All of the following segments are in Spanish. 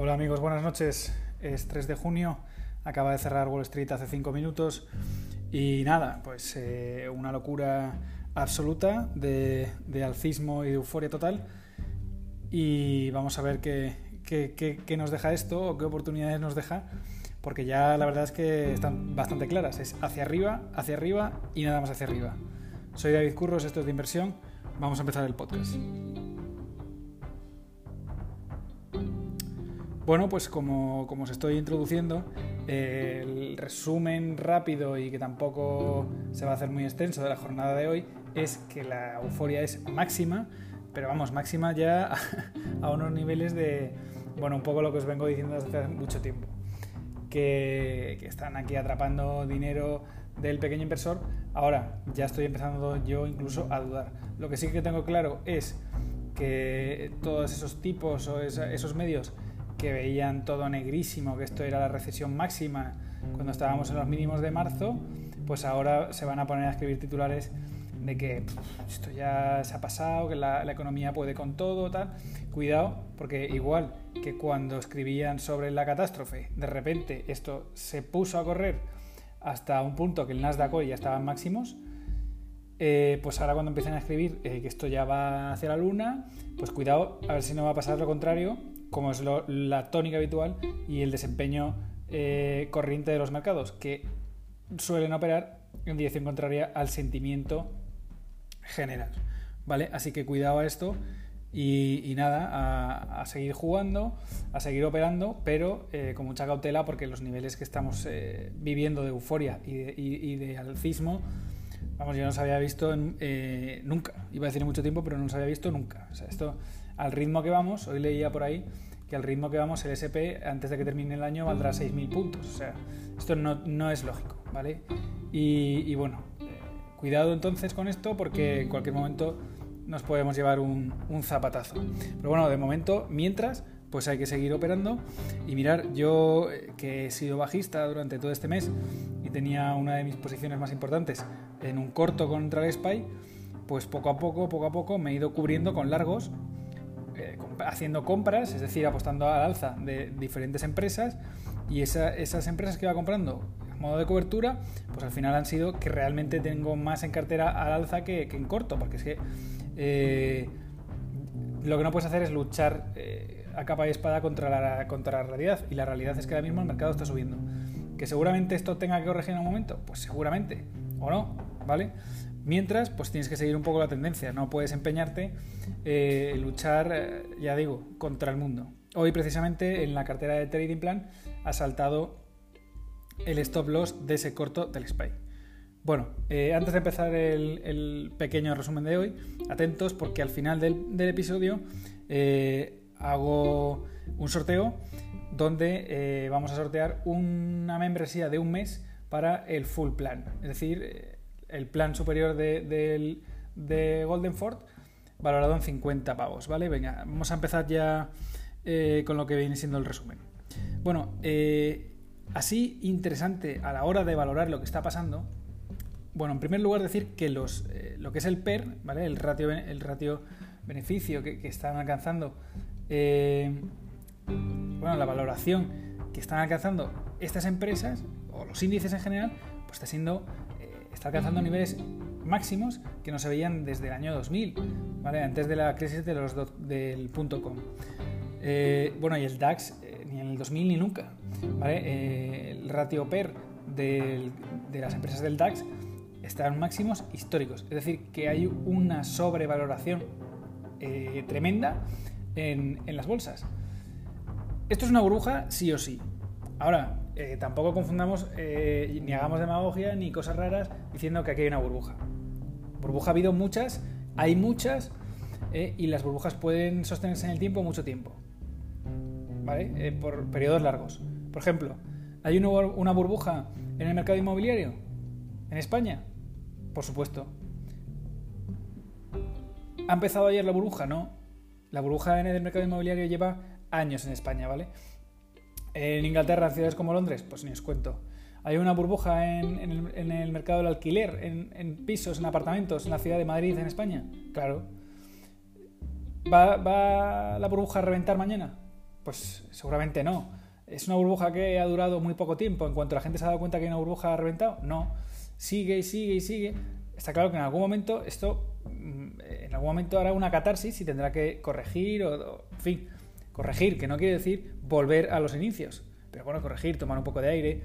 Hola amigos, buenas noches. Es 3 de junio, acaba de cerrar Wall Street hace 5 minutos y nada, pues eh, una locura absoluta de, alcismo y de euforia total. Y vamos a ver qué, qué, nos deja esto o qué oportunidades nos deja, porque ya la verdad es que están bastante claras. Es hacia arriba, hacia arriba y nada más hacia arriba. Soy David Curros, esto es de inversión. Vamos a empezar el podcast. Bueno, pues como, os estoy introduciendo, el resumen rápido y que tampoco se va a hacer muy extenso de la jornada de hoy es que la euforia es máxima, pero vamos, máxima ya a unos niveles de, bueno, un poco lo que os vengo diciendo desde hace mucho tiempo, que, que están aquí atrapando dinero del pequeño inversor. Ahora ya estoy empezando yo incluso a dudar. Lo que sí que tengo claro es que todos esos tipos o esos medios que veían todo negrísimo, que esto era la recesión máxima cuando estábamos en los mínimos de marzo, pues ahora se van a poner a escribir titulares de que esto ya se ha pasado, que la, economía puede con todo, tal. Cuidado, porque igual que cuando escribían sobre la catástrofe, de repente esto se puso a correr hasta un punto que el Nasdaq hoy ya estaba en máximos, eh, pues ahora cuando empiecen a escribir eh, que esto ya va hacia la luna, pues cuidado, a ver si no va a pasar lo contrario como es la tónica habitual, y el desempeño eh, corriente de los mercados, que suelen operar en dirección contraria al sentimiento general. ¿Vale? Así que cuidado a esto y, nada, a, seguir jugando, a seguir operando, pero eh, con mucha cautela porque los niveles que estamos eh, viviendo de euforia y de, alcismo, vamos, yo no se había visto nunca. Iba a decir mucho tiempo, pero no se había visto nunca. O sea, esto al ritmo que vamos, hoy leía por ahí que al ritmo que vamos el SP antes de que termine el año valdrá 6.000 puntos. O sea, esto no, es lógico, ¿vale? Y, bueno, eh, cuidado entonces con esto porque en cualquier momento nos podemos llevar un, zapatazo. Pero bueno, de momento, mientras, pues hay que seguir operando y mirar, yo eh, que he sido bajista durante todo este mes y tenía una de mis posiciones más importantes en un corto contra el SPY, pues poco a poco, poco a poco me he ido cubriendo con largos eh, haciendo compras, es decir, apostando al alza de diferentes empresas y esas empresas que va comprando a modo de cobertura, pues al final han sido que realmente tengo más en cartera al alza que, en corto, porque es que eh, lo que no puedes hacer es luchar eh, a capa y espada contra la, contra la realidad y la realidad es que ahora mismo el mercado está subiendo. ¿Que seguramente esto tenga que corregir en un momento? Pues seguramente, o no, ¿vale? Mientras, pues tienes que seguir un poco la tendencia, no puedes empeñarte eh, luchar, eh, ya digo, contra el mundo. Hoy precisamente en la cartera de Trading Plan ha saltado el stop loss de ese corto del SPY. Bueno, eh, antes de empezar el, pequeño resumen de hoy, atentos porque al final del, episodio hago un sorteo donde vamos a sortear una membresía de un mes para el full plan. Es decir, el plan superior de, de, Golden Ford valorado en 50 pavos, ¿vale? Venga, vamos a empezar ya eh, con lo que viene siendo el resumen. Bueno, eh, así interesante a la hora de valorar lo que está pasando. Bueno, en primer lugar decir que los, eh, lo que es el PER, ¿vale? El ratio, el ratio beneficio que, que están alcanzando, bueno, la valoración que están alcanzando estas empresas o los índices en general, pues está siendo está alcanzando niveles máximos que no se veían desde el año 2000, ¿vale? antes de la crisis de los del punto com. Eh, bueno, y el DAX eh, ni en el 2000 ni nunca. ¿vale? Eh, el ratio PER de las empresas del DAX está en máximos históricos. Es decir, que hay una sobrevaloración tremenda en, en las bolsas. Esto es una burbuja sí o sí. Ahora, eh, tampoco confundamos eh, ni hagamos demagogia ni cosas raras diciendo que aquí hay una burbuja. Burbuja ha habido muchas, hay muchas, eh, y las burbujas pueden sostenerse en el tiempo mucho tiempo. ¿Vale? por periodos largos. Por ejemplo, ¿hay una burbuja en el mercado inmobiliario? ¿En España? Por supuesto. ¿Ha empezado ayer la burbuja? No. La burbuja en el mercado inmobiliario lleva años en España, ¿vale? En Inglaterra, en ciudades como Londres, pues ni os cuento. Hay una burbuja en, el, mercado del alquiler, en, pisos, en apartamentos, en la ciudad de Madrid, en España. Claro. ¿Va, la burbuja a reventar mañana? Pues seguramente no. ¿Es una burbuja que ha durado muy poco tiempo? ¿En cuanto la gente se ha dado cuenta que una burbuja ha reventado? No. Sigue y sigue y sigue. Está claro que en algún momento esto, mm, en algún momento hará una catarsis y tendrá que corregir o, en fin, corregir, que no quiere decir volver a los inicios. Pero bueno, corregir, tomar un poco de aire,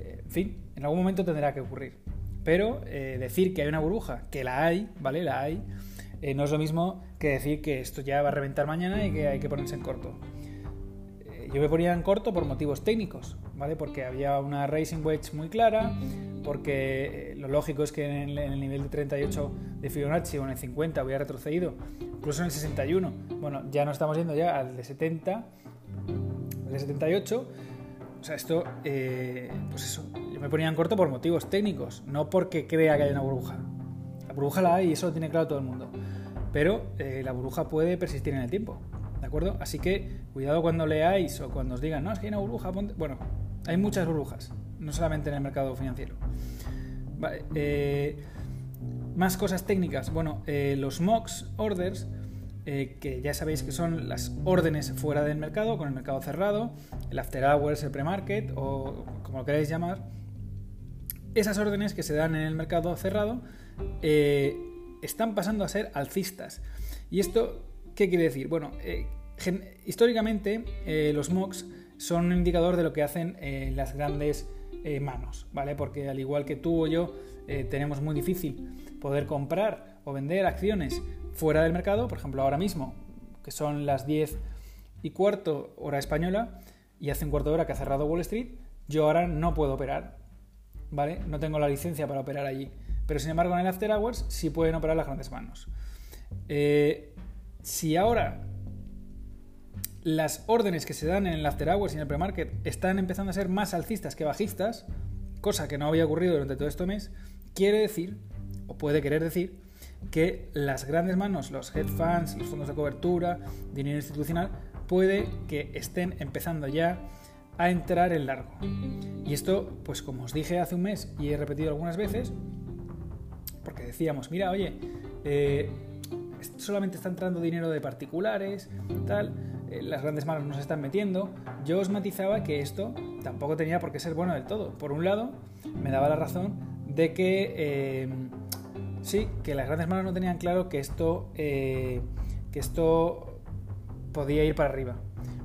eh, en fin, en algún momento tendrá que ocurrir. Pero eh, decir que hay una burbuja, que la hay, ¿vale? La hay, eh, no es lo mismo que decir que esto ya va a reventar mañana y que hay que ponerse en corto. yo me ponía en corto por motivos técnicos, ¿vale? Porque había una racing wedge muy clara, porque lo lógico es que en el, nivel de 38 de Fibonacci o en el 50 hubiera retrocedido, incluso en el 61. Bueno, ya no estamos yendo ya al de 70, al de 78 o sea, esto, eh, pues eso, yo me ponía en corto por motivos técnicos, no porque crea que hay una burbuja. La burbuja la hay y eso lo tiene claro todo el mundo. Pero eh, la burbuja puede persistir en el tiempo, ¿de acuerdo? Así que cuidado cuando leáis o cuando os digan, no, es que hay una burbuja, bueno, hay muchas burbujas, no solamente en el mercado financiero. Eh, más cosas técnicas. Bueno, los MOX orders eh, que ya sabéis que son las órdenes fuera del mercado, con el mercado cerrado, el after hours, el pre-market o como lo queráis llamar. Esas órdenes que se dan en el mercado cerrado eh, están pasando a ser alcistas. ¿Y esto qué quiere decir? Bueno, eh, históricamente los MOX son un indicador de lo que hacen las grandes manos, ¿vale? Porque al igual que tú o yo tenemos muy difícil poder comprar o vender acciones fuera del mercado, por ejemplo ahora mismo, que son las 10 y cuarto hora española, y hace un cuarto de hora que ha cerrado Wall Street, yo ahora no puedo operar, ¿vale? No tengo la licencia para operar allí. Pero sin embargo en el After Hours sí pueden operar las grandes manos. Eh, si ahora las órdenes que se dan en el After Hours y en el Pre-Market están empezando a ser más alcistas que bajistas, cosa que no había ocurrido durante todo este mes, quiere decir, o puede querer decir, que las grandes manos, los hedge funds, los fondos de cobertura, dinero institucional, puede que estén empezando ya a entrar en largo. Y esto, pues como os dije hace un mes y he repetido algunas veces, porque decíamos, mira, oye, eh, solamente está entrando dinero de particulares, tal, las grandes manos nos están metiendo, yo os matizaba que esto tampoco tenía por qué ser bueno del todo. Por un lado, me daba la razón de que... Eh, Sí, que las grandes manos no tenían claro que esto, eh, que esto podía ir para arriba.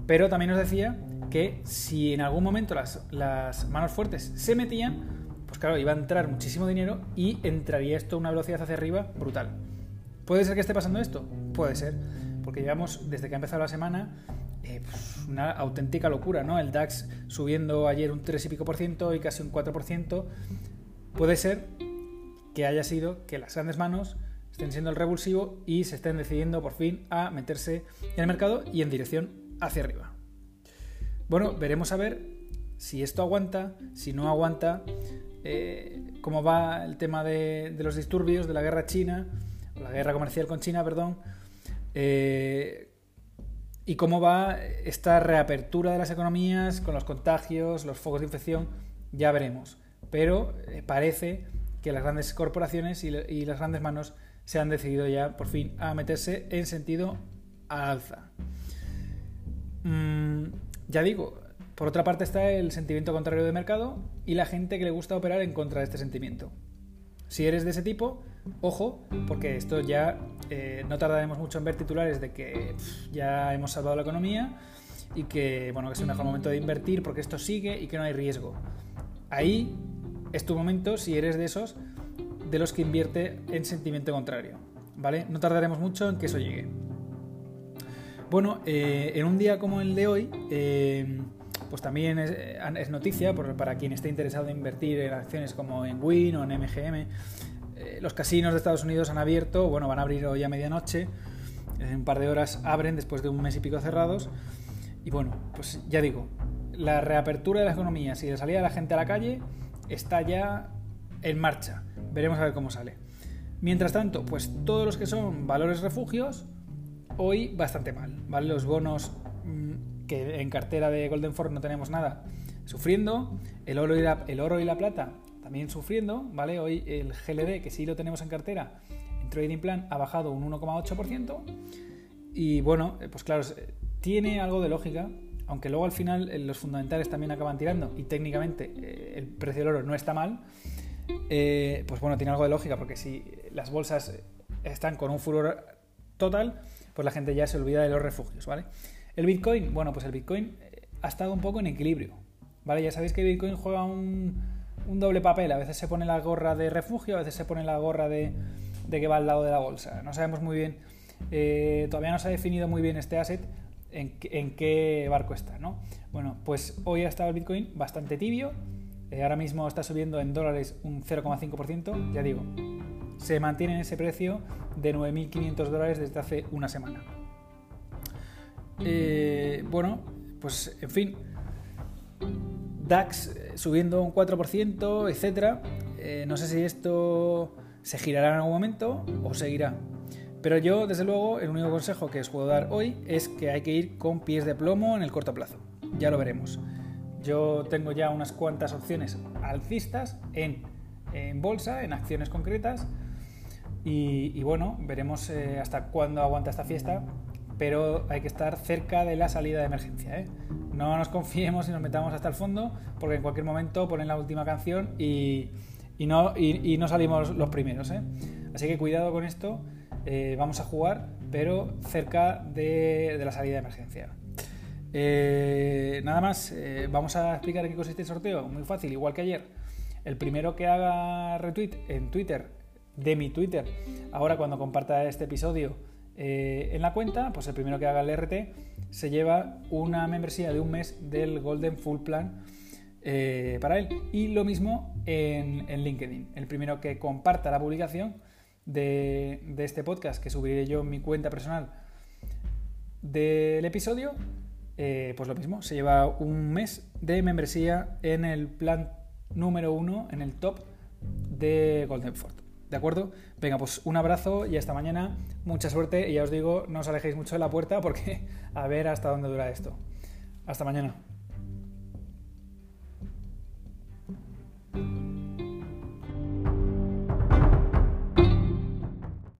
Pero también nos decía que si en algún momento las, las manos fuertes se metían, pues claro, iba a entrar muchísimo dinero y entraría esto a una velocidad hacia arriba brutal. ¿Puede ser que esté pasando esto? Puede ser, porque llevamos desde que ha empezado la semana eh, pues, una auténtica locura, ¿no? El DAX subiendo ayer un 3 y pico por ciento y casi un 4 por ciento. Puede ser que haya sido que las grandes manos estén siendo el revulsivo y se estén decidiendo por fin a meterse en el mercado y en dirección hacia arriba. Bueno, veremos a ver si esto aguanta, si no aguanta, eh, cómo va el tema de, los disturbios, de la guerra china, o la guerra comercial con China, perdón, eh, y cómo va esta reapertura de las economías con los contagios, los focos de infección, ya veremos. Pero eh, parece que las grandes corporaciones y, las grandes manos se han decidido ya por fin a meterse en sentido alza. Mm, ya digo, por otra parte está el sentimiento contrario de mercado y la gente que le gusta operar en contra de este sentimiento. Si eres de ese tipo, ojo, porque esto ya eh, no tardaremos mucho en ver titulares de que ya hemos salvado la economía y que bueno que es el mejor momento de invertir porque esto sigue y que no hay riesgo. Ahí es tu momento si eres de esos de los que invierte en sentimiento contrario. ¿Vale? No tardaremos mucho en que eso llegue. Bueno, eh, en un día como el de hoy, eh, pues también es, noticia para quien esté interesado en invertir en acciones como en Win o en MGM. Eh, los casinos de Estados Unidos han abierto, bueno, van a abrir hoy a medianoche. En un par de horas abren después de un mes y pico cerrados. Y bueno, pues ya digo, la reapertura de las economías y la salida de la gente a la calle está ya en marcha. Veremos a ver cómo sale. Mientras tanto, pues todos los que son valores refugios, hoy bastante mal, ¿vale? Los bonos mm, que en cartera de Golden Ford no tenemos nada, sufriendo, el oro y la, el oro y la plata también sufriendo, ¿vale? Hoy el GLD, que sí lo tenemos en cartera, en Trading Plan ha bajado un 1,8%. Y bueno, eh, pues claro, tiene algo de lógica aunque luego al final eh, los fundamentales también acaban tirando y técnicamente eh, el precio del oro no está mal, eh, pues bueno, tiene algo de lógica, porque si las bolsas están con un furor total, pues la gente ya se olvida de los refugios, ¿vale? El Bitcoin, bueno, pues el Bitcoin ha estado un poco en equilibrio, ¿vale? Ya sabéis que Bitcoin juega un, doble papel, a veces se pone la gorra de refugio, a veces se pone la gorra de, que va al lado de la bolsa. No sabemos muy bien, todavía no se ha definido muy bien este asset, en, qué barco está, ¿no? Bueno, pues hoy ha estado el Bitcoin bastante tibio, eh, ahora mismo está subiendo en dólares un 0,5%, ya digo, se mantiene en ese precio de 9.500 dólares desde hace una semana. Eh, bueno, pues en fin, DAX eh, subiendo un 4%, etcétera. no sé si esto se girará en algún momento o seguirá. Pero yo, desde luego, el único consejo que os puedo dar hoy es que hay que ir con pies de plomo en el corto plazo. Ya lo veremos. Yo tengo ya unas cuantas opciones alcistas en, bolsa, en acciones concretas. Y, bueno, veremos eh, hasta cuándo aguanta esta fiesta. Pero hay que estar cerca de la salida de emergencia. ¿eh? No nos confiemos y nos metamos hasta el fondo, porque en cualquier momento ponen la última canción y, no, no, salimos los primeros. ¿eh? Así que cuidado con esto eh, vamos a jugar, pero cerca de, la salida de emergencia. Eh, nada más, vamos a explicar en qué consiste el sorteo. Muy fácil, igual que ayer. El primero que haga retweet en Twitter, de mi Twitter, ahora cuando comparta este episodio en la cuenta, pues el primero que haga el RT se lleva una membresía de un mes del Golden Full Plan para él. Y lo mismo en, LinkedIn. El primero que comparta la publicación de, este podcast que subiré yo en mi cuenta personal del episodio, eh, pues lo mismo, se lleva un mes de membresía en el plan número uno, en el top de Golden Fort. ¿De acuerdo? Venga, pues un abrazo y hasta mañana. Mucha suerte y ya os digo, no os alejéis mucho de la puerta porque a ver hasta dónde dura esto. Hasta mañana.